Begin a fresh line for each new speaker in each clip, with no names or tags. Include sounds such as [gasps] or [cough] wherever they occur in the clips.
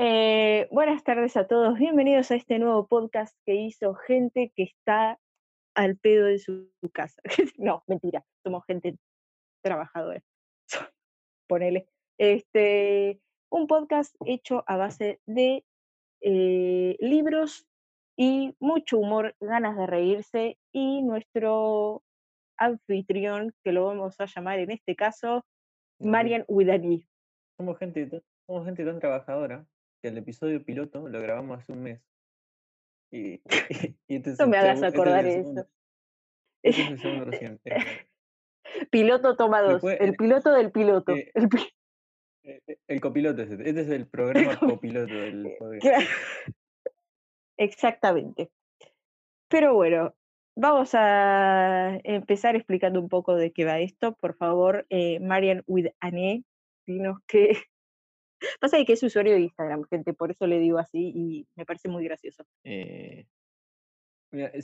Eh, buenas tardes a todos, bienvenidos a este nuevo podcast que hizo gente que está al pedo de su, su casa. [laughs] no, mentira, somos gente trabajadora. [laughs] Ponele. Este, un podcast hecho a base de eh, libros y mucho humor, ganas de reírse y nuestro anfitrión, que lo vamos a llamar en este caso. Marian Widani.
Somos gente, somos gente tan trabajadora que el episodio piloto lo grabamos hace un mes. Y, [laughs] [laughs] y este es
No me hagas
este es
acordar
segundo-
eso.
Este es el segundo [laughs] recién. eh,
Piloto toma dos,
Después,
el piloto del piloto.
eh,
el pi-
eh, eh, El copiloto es este. Este es el programa
copi-
copiloto del.
Claro, Exactamente. Pero bueno, vamos a empezar explicando un poco de qué va esto. Por favor, eh, Marian with Ané, dinos qué. Pasa que es usuario de Instagram, gente, por eso le digo así y me parece muy gracioso.
Eh,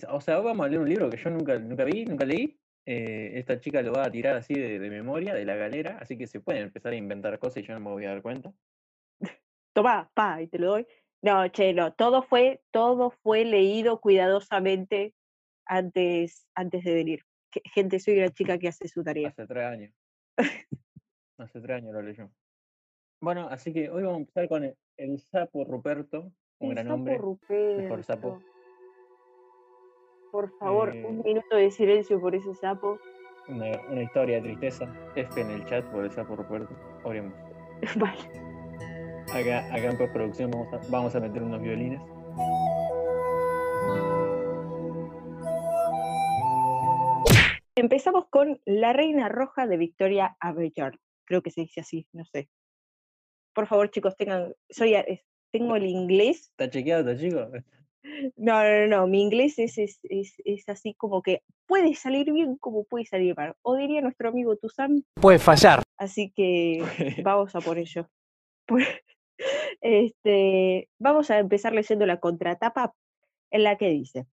o sea, vamos a leer un libro que yo nunca, nunca vi, nunca leí. Eh, esta chica lo va a tirar así de, de memoria, de la galera, así que se pueden empezar a inventar cosas y yo no me voy a dar cuenta. [laughs]
Toma, pa, y te lo doy. No, che, no, todo fue, todo fue leído cuidadosamente antes, antes de venir. Gente, soy una chica que hace su tarea.
Hace tres años. Hace tres años lo leyó. Bueno, así que hoy vamos a empezar con el, el sapo Ruperto, un
El
gran
sapo
hombre, mejor sapo.
Ruperto. Por favor, un
Eh,
minuto de silencio por ese sapo.
una, una historia de tristeza. F en el chat por el sapo Ruperto. Oremos. [laughs]
Vale.
Acá, acá en postproducción vamos a, vamos a meter unos violines.
Empezamos con La Reina Roja de Victoria Aveyard. Creo que se dice así, no sé. Por favor, chicos, tengan. Soy, tengo el inglés.
¿Está chequeado, está chico? [laughs]
No, no, no, mi inglés es, es, es, es así como que puede salir bien como puede salir mal. O diría nuestro amigo Tuzam,
Puede fallar.
así que [laughs] vamos a por ello. Pues, [laughs] Este, vamos a empezar leyendo la contratapa en la que dice,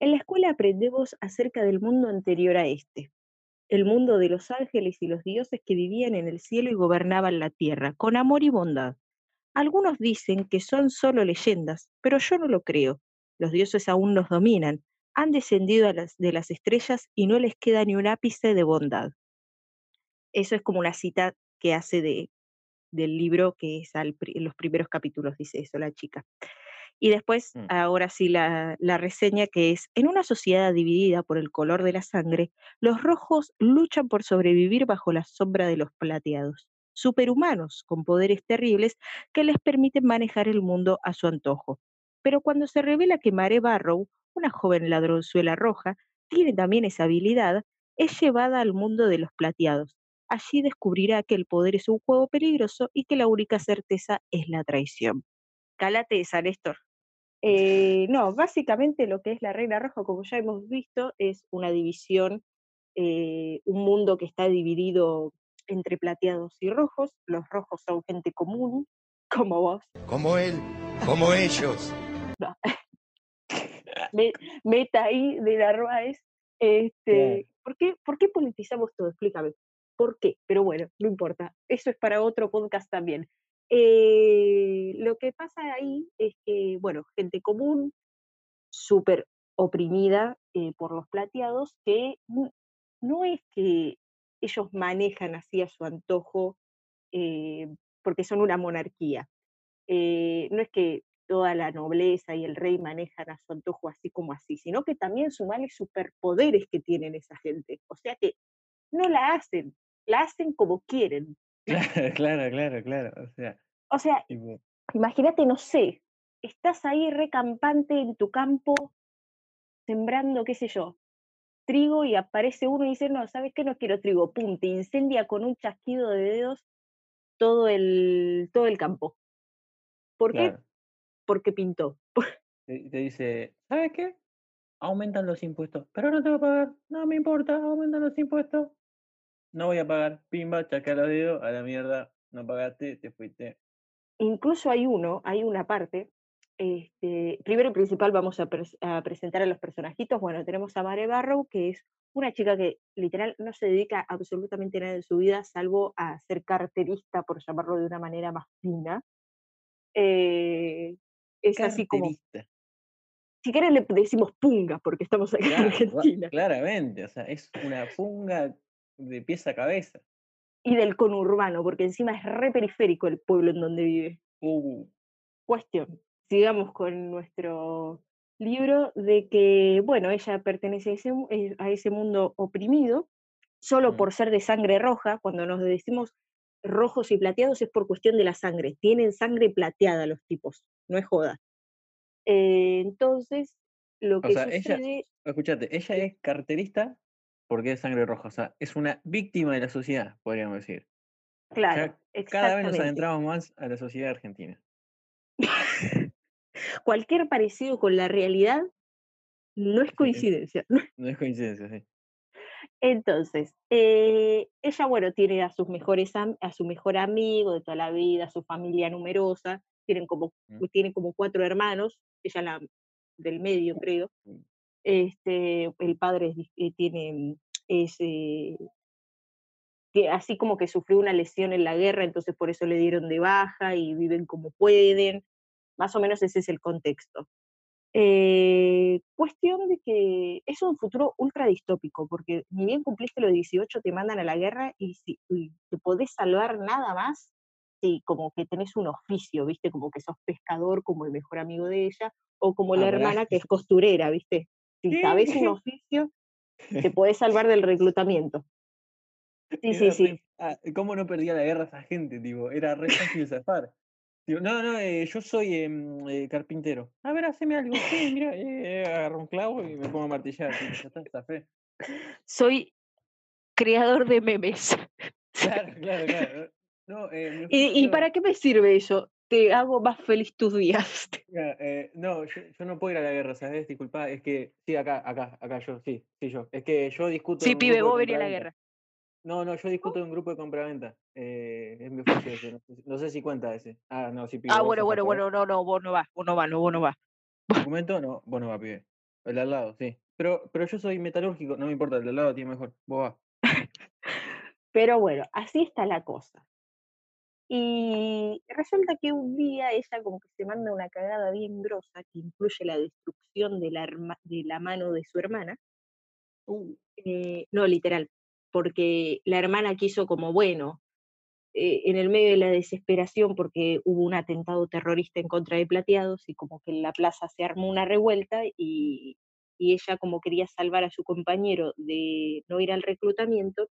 en la escuela aprendemos acerca del mundo anterior a este, el mundo de los ángeles y los dioses que vivían en el cielo y gobernaban la tierra, con amor y bondad. Algunos dicen que son solo leyendas, pero yo no lo creo. Los dioses aún nos dominan, han descendido de las estrellas y no les queda ni un ápice de bondad. Eso es como una cita que hace de, del libro que es al en los primeros capítulos, dice eso la chica. Y después,
Mm.
ahora sí, la, la reseña que es, en una sociedad dividida por el color de la sangre, los rojos luchan por sobrevivir bajo la sombra de los plateados, superhumanos con poderes terribles que les permiten manejar el mundo a su antojo. Pero cuando se revela que Mare Barrow, una joven ladronzuela roja, tiene también esa habilidad, es llevada al mundo de los plateados. Allí descubrirá que el poder es un juego peligroso y que la única certeza es la traición. Calate esa, Néstor. Eh, no, básicamente lo que es la Reina Roja, como ya hemos visto, es una división, eh, un mundo que está dividido entre plateados y rojos. Los rojos son gente común, [laughs] como vos.
Como él, como ellos. [laughs]
No. [laughs] Me- Meta ahí de Narváez. Este,
Claro.
¿por, qué, ¿Por qué politizamos todo? Explícame. ¿Por qué? Pero bueno, no importa. Eso es para otro podcast también. Eh, lo que pasa ahí es que, bueno, gente común, súper oprimida eh, por los plateados, que no es que ellos manejan así a su antojo, eh, porque son una monarquía. No es que toda la nobleza y el rey manejan a su antojo así como así, sino que también sumarle superpoderes que tienen esa gente. O sea que no la hacen, la hacen como quieren. [laughs]
Claro, claro, claro, claro. O sea,
O sea, imagínate, no sé, estás ahí recampante en tu campo, sembrando, qué sé yo, trigo y aparece uno y dice, no, ¿sabes qué? No quiero trigo, pum, te incendia con un chasquido de dedos todo el, todo el campo. ¿Por qué? Porque pintó. [laughs]
Te, te dice, ¿sabes qué? Aumentan los impuestos, pero no te voy a pagar, no me importa, aumentan los impuestos. No voy a pagar, pimba, chasca los dedos, a la mierda, no pagaste, te fuiste.
Incluso hay uno, hay una parte, este, primero y principal vamos a, pres- a presentar a los personajitos. Bueno, tenemos a Mare Barrow, que es una chica que literal no se dedica a absolutamente nada en su vida, salvo a ser carterista, por llamarlo de una manera más fina. eh, es así como, si querés le decimos punga, porque estamos acá en
Claro, va-
Argentina.
claramente, o sea, es una punga de pies a cabeza.
Y del conurbano, porque encima es re periférico el pueblo en donde vive.
Uh,
Cuestión, sigamos con nuestro libro de que, bueno, ella pertenece a ese, eh, a ese mundo oprimido, solo
Mm.
por ser de sangre roja, cuando nos decimos rojos y plateados es por cuestión de la sangre, tienen sangre plateada los tipos, no es joda. Eh, entonces, lo
o
que
sea, ella,
sucede,
escúchate, ella es carterista porque es sangre roja, o sea, es una víctima de la sociedad, podríamos decir.
claro,
Ya cada vez nos adentramos más a la sociedad argentina. [laughs]
Cualquier parecido con la realidad no es coincidencia. [laughs]
no es coincidencia, sí.
Entonces, eh, ella, bueno, tiene a sus mejores a su mejor amigo de toda la vida, su familia numerosa, tienen como,
Mm.
tiene como cuatro hermanos, ella la del medio, creo.
Mm.
Este, el padre eh, tiene, es, eh, que así como que sufrió una lesión en la guerra, entonces por eso le dieron de baja y viven como pueden. Más o menos ese es el contexto. Eh, cuestión de que es un futuro ultra distópico, porque ni bien cumpliste los 18 te mandan a la guerra y si y te podés salvar nada más si como que tenés un oficio, ¿viste? Como que sos pescador como el mejor amigo de ella, o como
Ah,
la
pará.
hermana que es costurera, ¿viste? Si sabés un
¿Qué? [laughs]
oficio, te podés salvar del reclutamiento. Sí, sí,
Era
sí.
ah, ¿Cómo no perdía la guerra esa gente? Tipo, era re fácil zafar. Digo, no, no, eh, yo soy em, eh, carpintero. A ver, haceme algo. Sí, mira, eh, agarro un clavo y me pongo a martillar. tipo, ya está, zafé.
Soy creador de memes.
Claro, claro, claro. No,
¿Y, para qué me sirve eso? Te hago más feliz tus días. [laughs]
Eh, no, yo, yo no puedo ir a la guerra, ¿sabes? Disculpa, es que, sí, acá, acá, acá, yo, sí, sí, yo. Es que yo discuto
Sí, pibe,
de
vos venís a la guerra.
No, no, yo discuto en un grupo de compraventa. Eh, es mi oficio ese, no sé, si- no sé si cuenta ese. Ah, no, sí, pibe,
Ah, bueno, bueno, bueno, no, no, vos no vas, vos no vas, no, vos no vas.
¿Documento? No, vos no va, pibe. El de al lado, sí. Pero, pero yo soy metalúrgico, no me importa, el de al lado tiene mejor. Vos va. [laughs]
Pero bueno, así está la cosa. Y resulta que un día ella como que se manda una cagada bien grosa que incluye la destrucción de la, herma- de la mano de su hermana.
Uh,
Eh, no, literal, porque la hermana quiso como, bueno, eh, en el medio de la desesperación porque hubo un atentado terrorista en contra de Plateados y como que en la plaza se armó una revuelta y, y ella como quería salvar a su compañero de no ir al reclutamiento,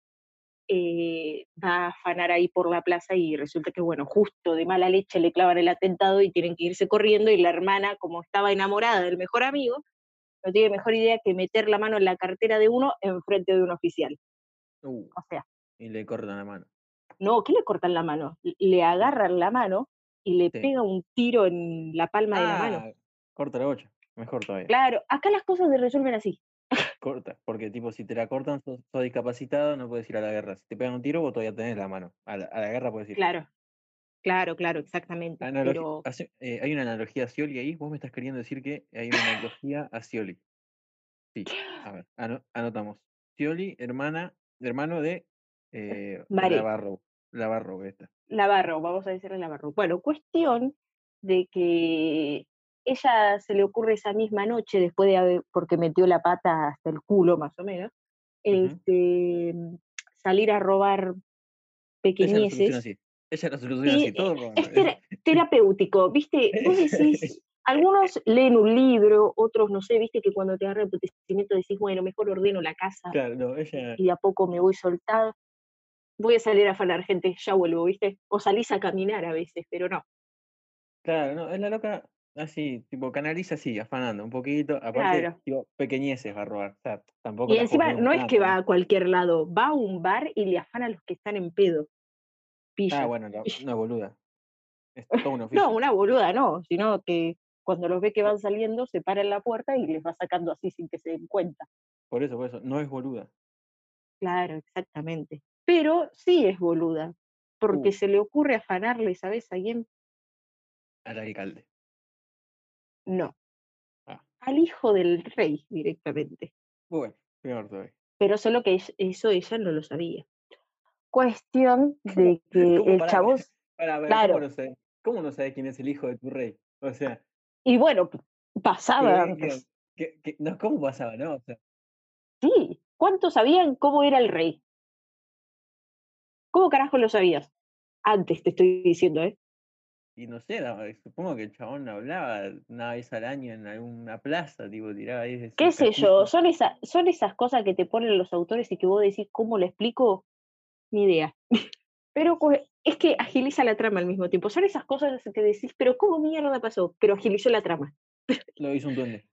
eh, va a afanar ahí por la plaza y resulta que, bueno, justo de mala leche le clavan el atentado y tienen que irse corriendo y la hermana, como estaba enamorada del mejor amigo, no tiene mejor idea que meter la mano en la cartera de uno en frente de un oficial.
uh,
O sea,
y le cortan la mano.
no, ¿qué le cortan la mano? Le agarran la mano y le
Sí.
pega un tiro en la palma de la mano.
Ah, corta la bocha. Mejor todavía.
Claro, acá las cosas se resuelven así.
Corta. Porque, tipo, si te la cortan, sos, sos discapacitado, no puedes ir a la guerra. Si te pegan un tiro, vos todavía tenés la mano. A la, a la guerra puedes ir.
Claro, claro, claro, exactamente.
Analogi-
Pero
hace- eh, hay una analogía a Scioli ahí. Vos me estás queriendo decir que hay una analogía a Scioli. Sí. A ver, ano- anotamos. Scioli, hermana, hermano de eh. Lavarro. Lavarro, esta.
Navarro, vamos a decirle Navarro. Bueno, cuestión de que ella se le ocurre esa misma noche, después de haber, porque metió la pata hasta el culo más o menos, este, salir a robar
Ella
pequeñeces.
así. Ella lo soluciona
Sí,
así. Todo robando.
Es tera- terapéutico, ¿viste? Vos decís, [laughs] algunos leen un libro, otros no sé, viste que cuando te agarra el apetecimiento decís, bueno, mejor ordeno la casa
Claro, no, ella.
y de a poco me voy soltando. Voy a salir a afanar gente, ya vuelvo, ¿viste? O salís a caminar a veces, pero no.
Claro, no, es la loca así, tipo, canaliza así, afanando un poquito. Aparte,
Claro.
tipo, pequeñeces va a robar. O sea, tampoco
Y
la
encima no es que
tanto,
va a cualquier lado, va a un bar y le afana a los que están en pedo. Pilla.
Ah, bueno, no,
pilla.
no boluda. Es todo un.
No, una boluda no, sino que cuando los ve que van saliendo se para en la puerta y les va sacando así sin que se den cuenta.
Por eso, por eso, no es boluda.
Claro, exactamente. Pero sí es boluda, porque
Uh.
se le ocurre afanarle, ¿sabes a quién?
Al alcalde.
No.
Ah.
Al hijo del rey directamente.
Bueno, peor todavía.
Pero solo que eso ella no lo sabía. Cuestión [laughs] de que
¿Cómo?
el chavo,
Para, [laughs]
Claro.
¿cómo, no sé? ¿Cómo no sabes quién es el hijo de tu rey? O sea,
Y bueno, pasaba
que, que-
antes.
que- que- no, ¿cómo pasaba, no? O sea,
Sí, ¿cuántos sabían cómo era el rey? ¿Cómo carajo lo sabías? Antes te estoy diciendo, ¿eh?
Y no sé, no, supongo que el chabón hablaba una vez al año en alguna plaza, tipo, tiraba ahí de
¿Qué sé yo? Son, esa, son esas cosas que te ponen los autores y que vos decís, ¿cómo le explico? Ni idea. Pero pues, es que agiliza la trama al mismo tiempo. Son esas cosas que decís, pero ¿cómo mierda pasó? Pero agilizó la trama.
Lo hizo un duende.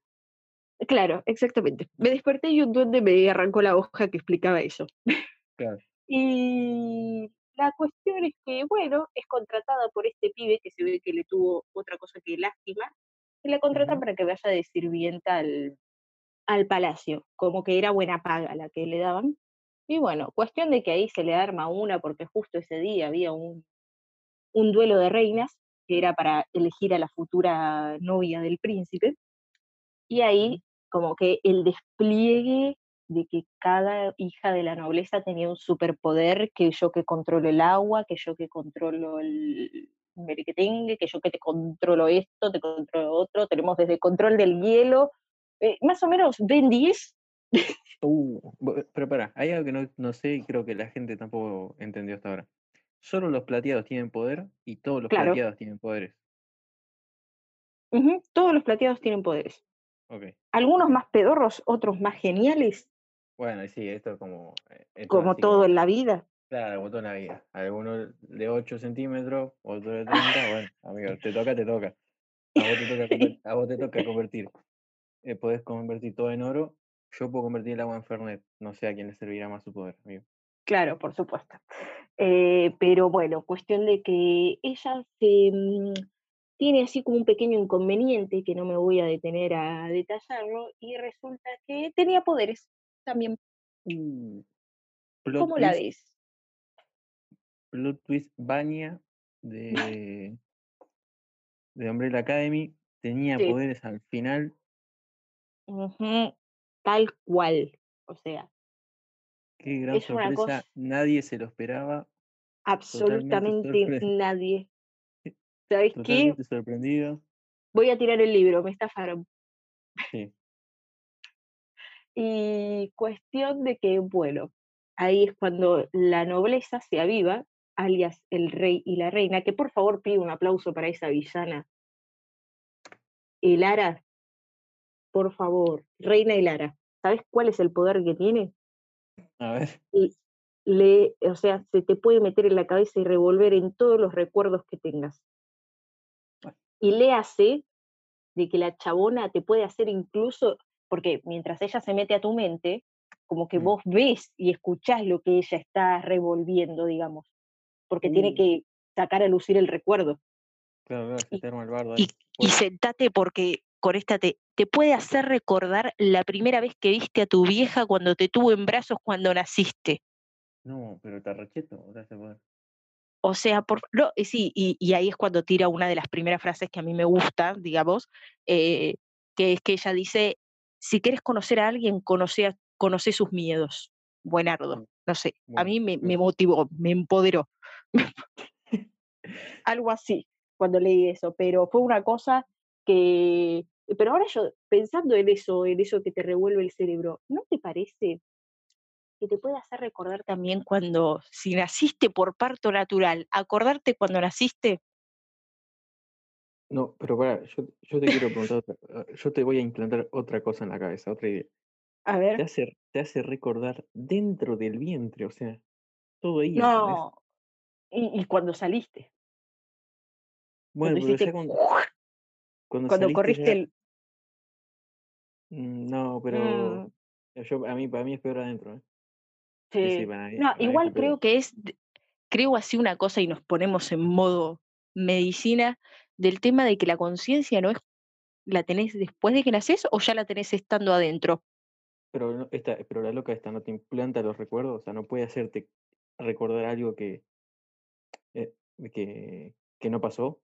Claro, exactamente. Me desperté y un duende me arrancó la hoja que explicaba eso.
Claro.
Y la cuestión es que, bueno, es contratada por este pibe que se ve que le tuvo otra cosa que lástima, y la contratan para que vaya de sirvienta al, al palacio, como que era buena paga la que le daban. Y bueno, cuestión de que ahí se le arma una, porque justo ese día había un, un duelo de reinas, que era para elegir a la futura novia del príncipe, y ahí como que el despliegue de que cada hija de la nobleza tenía un superpoder, que yo que controlo el agua, que yo que controlo el merequetengue, que yo que te controlo esto, te controlo otro, tenemos desde control del hielo, eh, más o menos Ben 10,
Uh, pero para, hay algo que no, no sé y creo que la gente tampoco entendió hasta ahora. Solo los plateados tienen poder y todos los
Claro.
plateados tienen poderes.
todos los plateados tienen poderes. Algunos más pedorros, otros más geniales,
Bueno, sí, esto es como. eh, esto
como
así
todo en la vida.
Claro, como toda la vida. Alguno de 8 centímetros, otro de [laughs] 30. Bueno, amigo, te toca, te toca. A vos te toca, a vos te toca convertir. Eh, podés convertir todo en oro. Yo puedo convertir el agua en Fernet. No sé a quién le servirá más su poder, amigo.
Claro, por supuesto. Eh, pero bueno, cuestión de que ella se, mm, tiene así como un pequeño inconveniente que no me voy a detener a detallarlo y resulta que tenía poderes también.
Plot
¿Cómo la ves?
plot twist, Vanya de, de Umbrella Academy tenía
Sí.
poderes al final.
Tal cual. O sea,
Qué gran
es una
sorpresa.
cosa
Nadie se lo esperaba.
absolutamente [laughs] nadie. ¿Sabes qué?
Sorprendido.
Voy a tirar el libro, me estafaron.
Sí.
Y cuestión de que, bueno, ahí es cuando la nobleza se aviva, alias el rey y la reina, que por favor pido un aplauso para esa villana. Elara, por favor, reina Elara, ¿sabes cuál es el poder que tiene?
A ver.
Y le, o sea, se te puede meter en la cabeza y revolver en todos los recuerdos que tengas. Y le hace de que la chabona te puede hacer incluso, porque mientras ella se mete a tu mente, como que
Mm.
vos ves y escuchás lo que ella está revolviendo, digamos, porque tiene
Uh.
que sacar a lucir el recuerdo.
Claro, claro,
Y-
el bardo
Y,
ahí.
y sentate porque con esta te, te puede hacer recordar la primera vez que viste a tu vieja cuando te tuvo en brazos cuando naciste.
No, pero te arrecheto, o sea, ese poder.
O sea, por, no, eh, sí, y, y ahí es cuando tira una de las primeras frases que a mí me gusta, digamos, eh, que es que ella dice, si quieres conocer a alguien, conoce, a- conoce sus miedos. Buenardo,
Mm,
no sé, a mí me, me motivó, me empoderó. [laughs] Algo así, cuando leí eso, pero fue una cosa que, pero ahora yo, pensando en eso, en eso que te revuelve el cerebro, ¿no te parece que te puede hacer recordar también cuando, si naciste por parto natural, acordarte cuando naciste?
No, pero para, yo, yo te quiero preguntar otra, ah, yo te voy a implantar otra cosa en la cabeza, otra idea. [laughs]
A
Te
ver.
hace, te hace recordar dentro del vientre, o sea, todo ahí, ¿entendés?
No, y, y cuando saliste,
Bueno,
cuando
pero
hiciste,
cuando, cuando
cuando
saliste
corriste
ya,
el...
mm, no, pero
Mm,
yo, a mí, para mí es peor adentro, ¿eh? Sí, sí,
sí.
para mí,
No,
para mí
igual
fue peor.
creo que es, de- creo así una cosa y nos ponemos en modo medicina del tema de que la conciencia no es, la tenés después de que naces o ya la tenés estando adentro.
Pero, esta, pero la loca esta no te implanta los recuerdos, o sea, no puede hacerte recordar algo que, eh, que, que no pasó,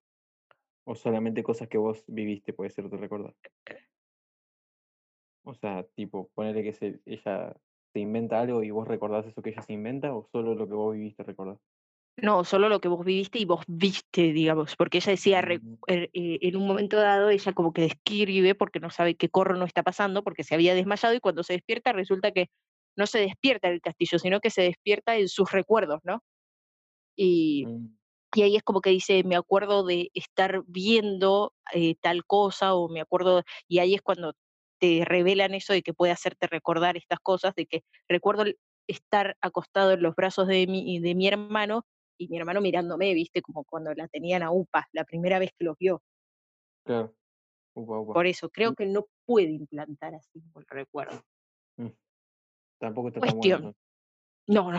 o solamente cosas que vos viviste puede hacerte recordar. O sea, tipo, ponerle que ella se inventa algo y vos recordás eso que ella se inventa, o solo lo que vos viviste recordás.
No, solo lo que vos viviste y vos viste, digamos, porque ella decía, re-
Mm,
er- eh, en un momento dado, ella como que describe porque no sabe qué corro no está pasando, porque se había desmayado y cuando se despierta resulta que no se despierta en el castillo, sino que se despierta en sus recuerdos, ¿no? Y,
mm,
y ahí es como que dice, me acuerdo de estar viendo eh, tal cosa o me acuerdo, y ahí es cuando te revelan eso de que puede hacerte recordar estas cosas, de que recuerdo estar acostado en los brazos de mi, de mi hermano y mi hermano mirándome, viste, como cuando la tenían a UPA, la primera vez que los vio.
claro. Upa, upa.
Por eso, creo
Y-
que no puede implantar así el recuerdo.
mm, Tampoco está tan bueno. Entonces.
No, no.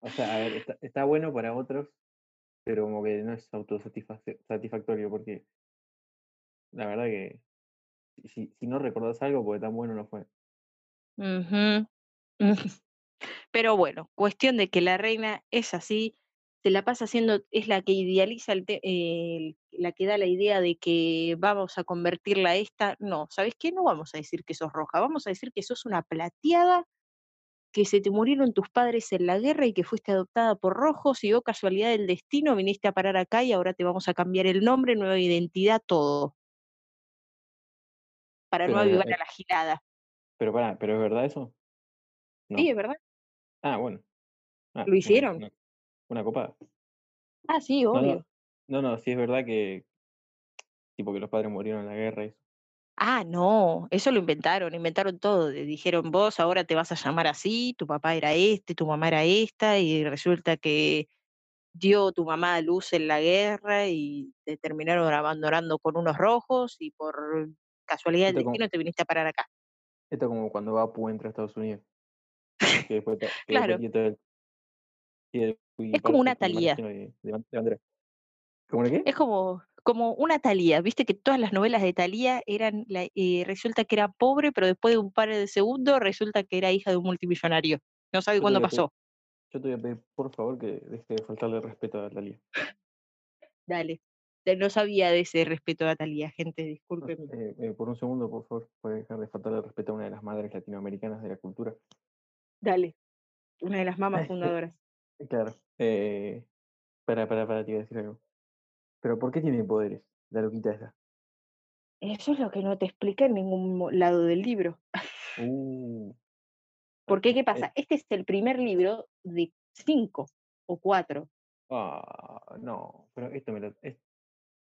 O sea, a ver, está, está bueno para otros, pero como que no es autosatisfactorio porque la verdad que si- no recordás algo, porque tan bueno no fue. [laughs]
Pero bueno, cuestión de que la reina es así, se la pasa haciendo, es la que idealiza, el te- el- la que da la idea de que vamos a convertirla a esta. No, ¿sabes qué? No vamos a decir que sos roja, vamos a decir que sos una plateada, que se te murieron tus padres en la guerra y que fuiste adoptada por rojos y oh casualidad del destino, viniste a parar acá y ahora te vamos a cambiar el nombre, nueva identidad, todo, para no avivar
eh,
a la gilada.
pero pará, ¿pero es verdad eso?
Sí,
No.
es verdad.
Ah, bueno. Ah,
Lo hicieron.
Una, una copada.
Ah, sí, obvio.
no, no, no, sí es verdad que tipo que los padres murieron en la guerra y eso.
Ah, no, eso lo inventaron, inventaron todo. Dijeron, vos ahora te vas a llamar así, tu papá era este, tu mamá era esta, y resulta que dio tu mamá a luz en la guerra y te terminaron abandonando con unos rojos y por casualidad del
como,
destino te viniste a parar acá.
esto como cuando Apu entra a Estados Unidos. Que después, [laughs] que
Claro,
el
es como una
lleno de, de. ¿Cómo qué?
es como, como una Thalía, viste que todas las novelas de Thalía eran, la- eh, resulta que era pobre, pero después de un par de segundos resulta que era hija de un multimillonario. No sabe
Yo
cuándo
pedir,
pasó.
yo te voy a pedir, por favor, que deje de faltarle respeto a Talía.
Dale. No sabía de ese respeto a Thalía, gente, discúlpeme.
eh, eh, por un segundo, por favor, puede dejar de faltarle respeto a una de las madres latinoamericanas de la cultura.
Dale. Una de las mamás [laughs] fundadoras.
Claro. Eh, para, para, para, te iba a decir algo. Pero ¿por qué tiene poderes la loquita esa?
Eso es lo que no te explica en ningún lado del libro.
Uh,
¿Por qué? ¿Qué
eh,
pasa? Este es el primer libro de cinco o cuatro.
ah, no, pero esto me lo. es-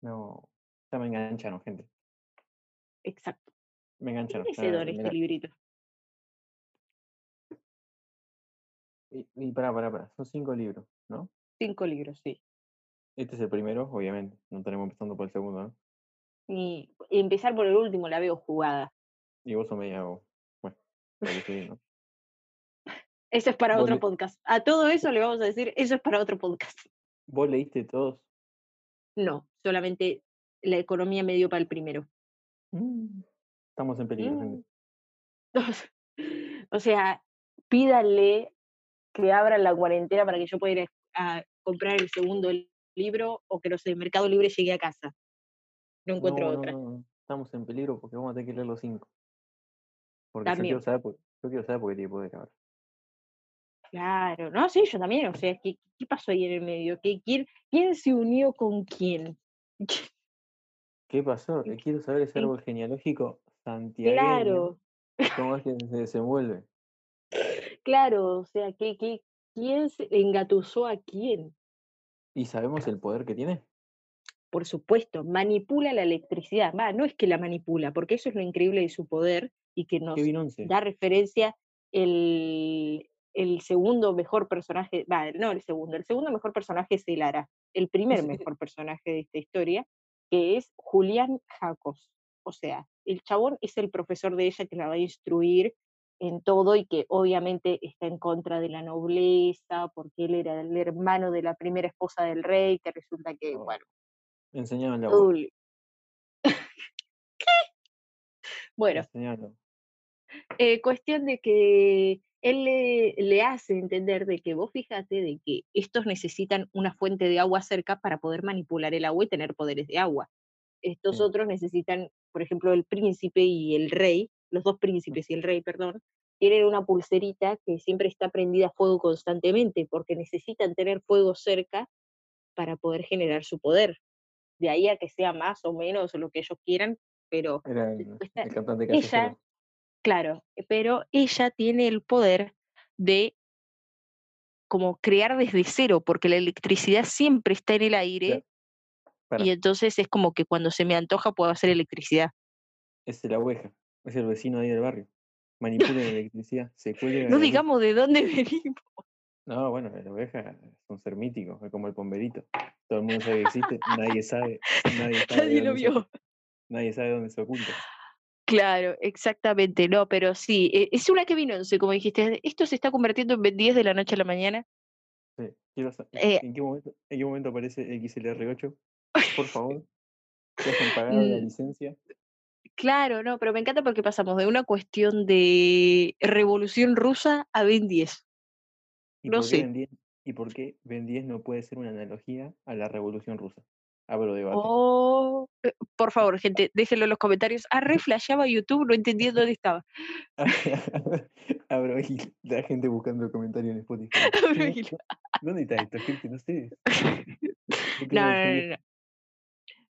no, ya me engancharon, gente.
Exacto.
Me engancharon. Me
este
la-
librito.
Y, y pará, pará, pará. Son cinco libros, ¿no?
Cinco libros, sí.
Este es el primero, obviamente. No estaremos empezando por el segundo, ¿no?
Y empezar por el último la veo jugada.
Y vos sos media. Bueno, lo que sí, ¿no? [laughs]
Eso es para
¿Vos,
otro
le-
podcast. A todo eso le vamos a decir, eso es para otro podcast.
vos leíste todos?
No, solamente la economía me dio para el primero.
Mm, Estamos en peligro, gente.
Mm. [laughs] O sea, pídanle que abran la cuarentena para que yo pueda ir a, a comprar el segundo libro o que no sé, Mercado Libre llegue a casa. No encuentro
No,
otra.
no, no. Estamos en peligro porque vamos a tener que leer los cinco. Porque yo quiero saber, por- yo quiero saber por qué poder ahora.
Claro, no, sí, yo también. O sea, ¿qué, qué pasó ahí en el medio? ¿Qué, quién, ¿Quién se unió con quién? [laughs]
¿Qué pasó?
¿En
Eh, Quiero saber ese árbol genealógico santiagueño,
Claro,
cómo es que se desenvuelve.
Claro. O sea, ¿qué, qué, ¿quién se engatusó a quién?
¿Y sabemos el poder que tiene?
Por supuesto, manipula la electricidad. Va, no es que la manipula, porque eso es lo increíble de su poder y que nos da referencia el, el segundo mejor personaje, va, no el segundo, el segundo mejor personaje es Elara, el primer [laughs] mejor personaje de esta historia, que es Julián Jacos. O sea, el chabón es el profesor de ella que la va a instruir en todo y que obviamente está en contra de la nobleza, porque él era el hermano de la primera esposa del rey, que resulta que, bueno,
Enseñándole a
todo un li- Bueno, eh, cuestión de que él le, le hace entender de que vos fíjate de que estos necesitan una fuente de agua cerca para poder manipular el agua y tener poderes de agua. Estos
Sí.
otros necesitan, por ejemplo, el príncipe y el rey, los dos príncipes y el rey, perdón, tienen una pulserita que siempre está prendida a fuego constantemente, porque necesitan tener fuego cerca para poder generar su poder. De ahí a que sea más o menos lo que ellos quieran, pero
Era el, cantante
ella, claro, pero ella tiene el poder de como crear desde cero, porque la electricidad siempre está en el aire y entonces es como que cuando se me antoja puedo hacer electricidad.
es la oveja, es el vecino ahí del barrio. Manipula la [laughs] electricidad, se cuelga
No digamos de dónde [laughs] venimos.
No, bueno, la oveja es un ser mítico, es como el pomberito. Todo el mundo sabe que existe, nadie sabe, nadie [laughs] sabe,
Nadie lo
se-
vio.
nadie sabe dónde se oculta.
Claro, exactamente, no, pero sí, e- es una que vino, como dijiste, esto se está convirtiendo en Ben 10 de la noche a la mañana.
Sí, quiero
Eh,
¿en, qué momento, ¿En qué momento aparece XLR8? Por favor, hayan pagado la licencia.
Claro, no, pero me encanta porque pasamos de una cuestión de revolución rusa a Ben 10.
¿Y
No sé.
Ben 10, ¿Y por qué Ben 10 no puede ser una analogía a la revolución rusa? Abro debate.
Oh, eh, por [laughs] favor, gente, déjenlo en los comentarios. Ah, re flasheaba YouTube, no entendía dónde estaba. [laughs]
Abro y la gente buscando comentarios en [laughs] Spotify.
Abro
Che,
y
¿dó- ¿Dónde está esto, gente? No sé. ¿Por qué
No,
no,
no.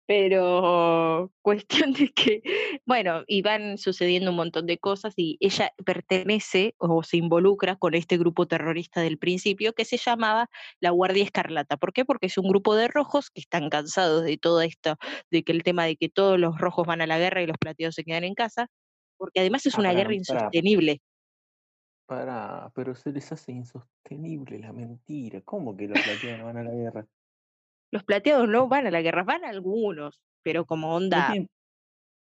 Pero [laughs] cuestión de que, bueno, y van sucediendo un montón de cosas y ella pertenece o se involucra con este grupo terrorista del principio que se llamaba la Guardia Escarlata. ¿Por qué? Porque es un grupo de rojos que están cansados de todo esto, de que el tema de que todos los rojos van a la guerra y los plateados se quedan en casa, porque además es una guerra insostenible.
pará, pero se les hace insostenible la mentira. ¿Cómo que los plateados van a la guerra?
Los plateados no van a la guerra, van algunos, pero como
Pero
onda
tienen,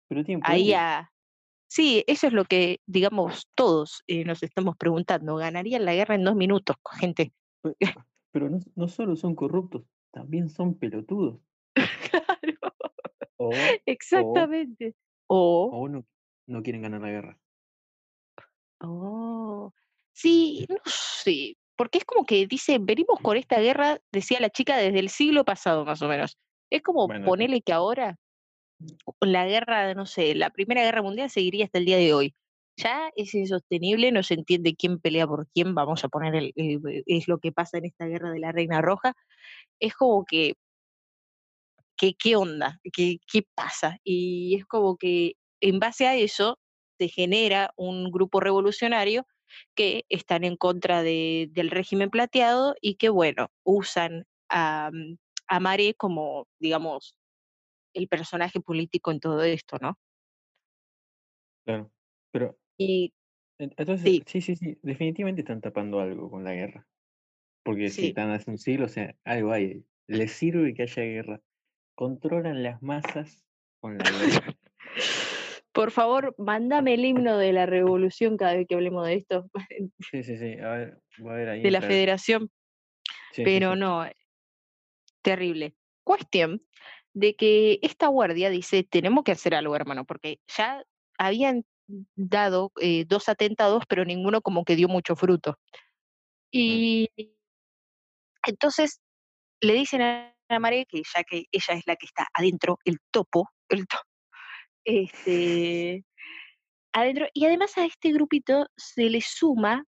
pero tienen
ahí a... Sí, eso es lo que, digamos, todos eh, nos estamos preguntando. ¿Ganarían la guerra en dos minutos, gente?
Pe- [laughs] Pero no, no solo son corruptos, también son pelotudos. [laughs]
Claro,
O, o,
exactamente. O,
o no, no quieren ganar la guerra.
oh, sí, no sé, porque es como que dice, venimos con esta guerra, decía la chica, desde el siglo pasado más o menos. Es como
Bueno,
ponerle que ahora la guerra, no sé, la Primera Guerra Mundial seguiría hasta el día de hoy. Ya es insostenible, no se entiende quién pelea por quién, vamos a poner el, el- es lo que pasa en esta guerra de la Reina Roja. Es como que, que ¿qué onda? ¿Qué, ¿Qué pasa? Y es como que en base a eso se genera un grupo revolucionario que están en contra de- del régimen plateado y que, bueno, usan a, mm, a Mare como, digamos, el personaje político en todo esto, ¿no?
Claro. Pero
Y
en- entonces,
sí,
sí, sí, sí, definitivamente están tapando algo con la guerra. Porque si están hace un siglo, o sea, algo hay. Les sirve que haya guerra. Controlan las masas con la guerra. [laughs]
Por favor, mándame el himno de la revolución cada vez que hablemos de esto, [laughs]
Sí, sí, sí. A ver, voy a ver ahí
de la federación,
Sí,
pero
sí.
no, terrible. Cuestión de que esta guardia dice, tenemos que hacer algo, hermano, porque ya habían dado eh, dos atentados, pero ninguno como que dio mucho fruto. Y entonces le dicen a Mare que ya que ella es la que está adentro, el topo, el topo, este, adentro, y además a este grupito se le suma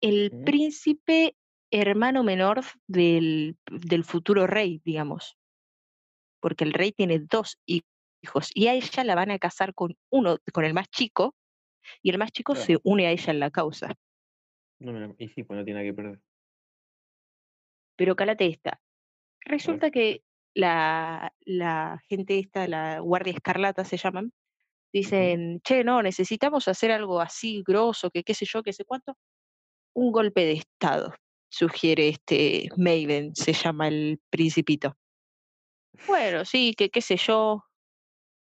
el príncipe hermano menor del, del futuro rey, digamos, porque el rey tiene dos hi- hijos y a ella la van a casar con uno, con el más chico, y el más chico
Claro.
se une a ella en la causa.
No me la- Y sí, pues no tiene nada que perder.
Pero cálate esta. Resulta que la, la gente esta, la Guardia Escarlata se llaman, dicen, che, no, necesitamos hacer algo así grosso, que qué sé yo, qué sé cuánto. Un golpe de Estado, sugiere este Maven, se llama el principito. Bueno, sí, que qué sé yo,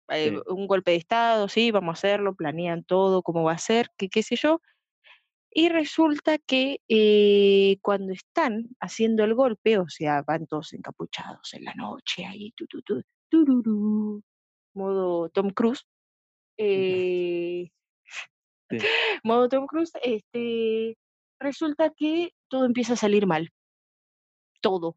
eh,
Sí.
un golpe de Estado, sí, vamos a hacerlo, planean todo, cómo va a ser, que qué sé yo. Y resulta que eh, cuando están haciendo el golpe, o sea, van todos encapuchados en la noche, ahí, tu, tu, tu, tururú, modo Tom Cruise, eh,
Sí. [laughs]
modo Tom Cruise, este, resulta que todo empieza a salir mal, todo.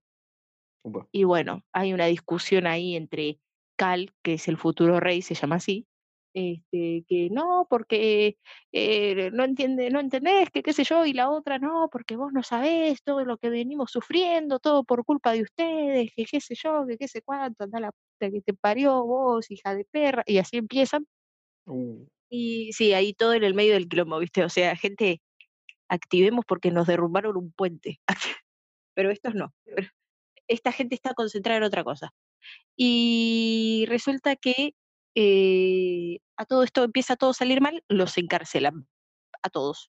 Upa.
Y bueno, hay una discusión ahí entre Cal, que es el futuro rey, se llama así, este, que no, porque eh, no entiende, no entendés, que qué sé yo, y la otra no, porque vos no sabés todo lo que venimos sufriendo, todo por culpa de ustedes, que qué sé yo, que qué sé cuánto, anda la puta que te parió vos, hija de perra, y así empiezan.
Uh,
Y sí, ahí todo en el medio del quilombo, ¿viste? O sea, gente, activemos porque nos derrumbaron un puente. [laughs] Pero estos no. esta gente está concentrada en otra cosa. Y resulta que eh, a todo esto empieza todo a salir mal, los encarcelan a todos.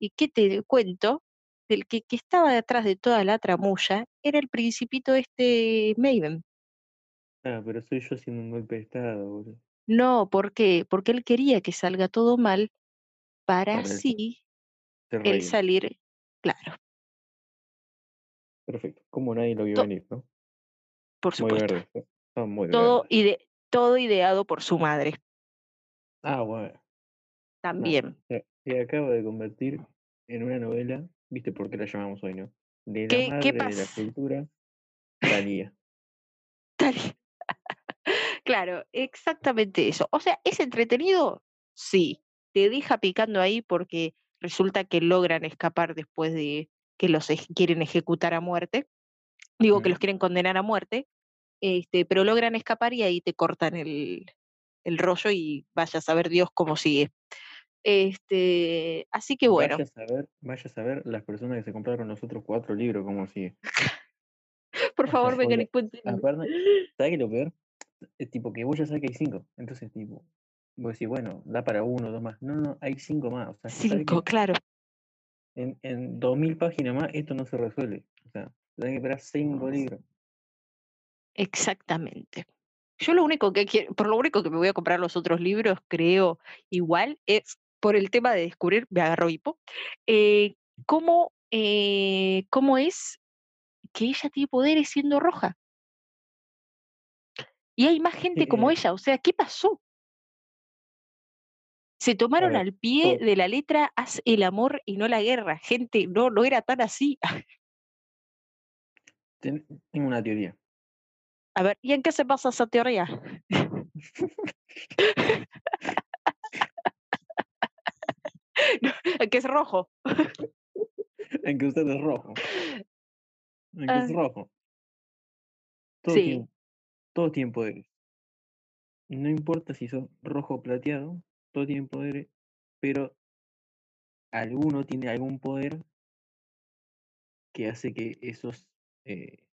¿Y qué te cuento? Del que, que estaba detrás de toda la tramulla era el principito este Maven.
ah, pero soy yo haciendo un golpe de estado, boludo.
No, ¿por qué? Porque él quería que salga todo mal para así él salir, claro,
Perfecto. Como nadie lo vio
To-
venir, ¿no?
por
Muy
supuesto.
verdes. ¿no? Son muy
Todo, ide- todo ideado por su madre
Ah, bueno. No,
también.
se, se acaba de convertir en una novela, ¿viste por qué la llamamos hoy, no? De la
¿Qué,
madre
qué
de la cultura, Talía. [laughs]
Claro, exactamente eso. O sea, ¿es entretenido? Sí. Te deja picando ahí porque resulta que logran escapar después de que los quieren ejecutar a muerte. Digo que los
Mm.
quieren condenar a muerte, este, pero logran escapar y ahí te cortan el, el rollo y vaya a saber Dios cómo sigue. Este, así que bueno,
Vaya a saber, vaya a saber las personas que se compraron los otros cuatro libros, cómo sigue. [laughs]
por favor vengan y [gasps]
¿sabes qué lo peor? Es tipo que vos ya sabes que hay cinco. Entonces, tipo, vos decís, bueno, da para uno, dos más. No, no, hay cinco más. O sea, ¿sabes
Cinco, claro,
En, en dos mil páginas más esto no se resuelve. O sea, tenés que esperar cinco libros.
Exactamente. Yo lo único que quiero, por lo único que me voy a comprar los otros libros, creo, igual, es por el tema de descubrir, me agarro hipo, eh, cómo, eh, cómo es que ella tiene poderes siendo roja. Y hay más gente como
Eh,
ella, o sea, ¿qué pasó? Se tomaron
ver,
al pie de la letra haz el amor y no la guerra. Gente, no, no era tan así.
ten- tengo una teoría.
A ver, ¿y en qué se basa esa teoría? [laughs] En que es rojo.
en que usted es rojo. En que es
Ah,
rojo. Todo
sí,
tiene, todo poderes. No importa si sos rojo o plateado, todo tiene poderes, pero alguno tiene algún poder que hace que esos... Eh,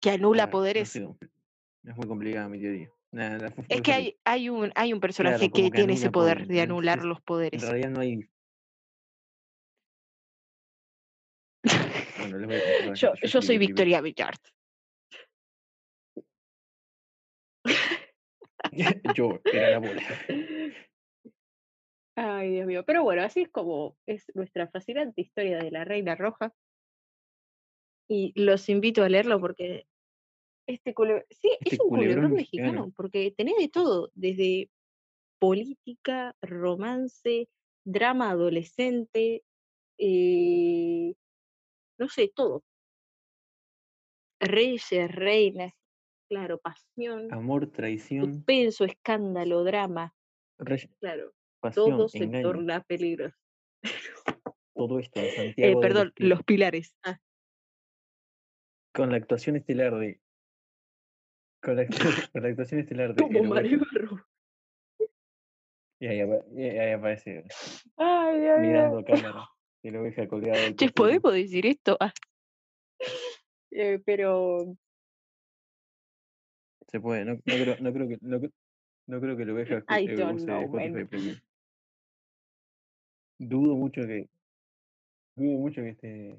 que anula
no
poderes.
sé, es muy complicada mi teoría. La-
Es que hay, hay un, hay un personaje
Claro,
que
que
tiene ese poder de anular los
en
poderes.
realidad no hay... Bueno, les voy a contar a la
Yo, soy. Victoria Villard. [laughs]
Yo era la bola.
Ay, Dios mío. Pero bueno, así es como es nuestra fascinante historia de la Reina Roja. Y los invito a leerlo porque este culebrón, sí, es
Este
un culebrón
culebrón
mexicano,
mexicano.
porque tenés de todo, desde política, romance, drama adolescente, eh, no sé, todo. Reyes, reinas, claro, pasión,
Amor, traición,
suspenso, escándalo, drama, claro,
pasión,
todo se
engaño.
torna peligroso.
Todo esto [laughs]
Eh,
Santiago del
perdón, los pilares. Ah,
Con la actuación estelar de. Con la, [laughs] con la actuación estelar de.
como Mario. Barro.
Y ahí, apa- y ahí aparece
Ay, Dios
mirando cámara. El oveja colgado del
Che. ¿podemos decir esto? Ah. [laughs] Eh, pero
Se puede, no, no, creo, no, creo que, no, cre- no creo que el oveja escu-
I
eh,
don't
use
know,
Spotify
man.
Premium. Dudo mucho que. Dudo mucho que esté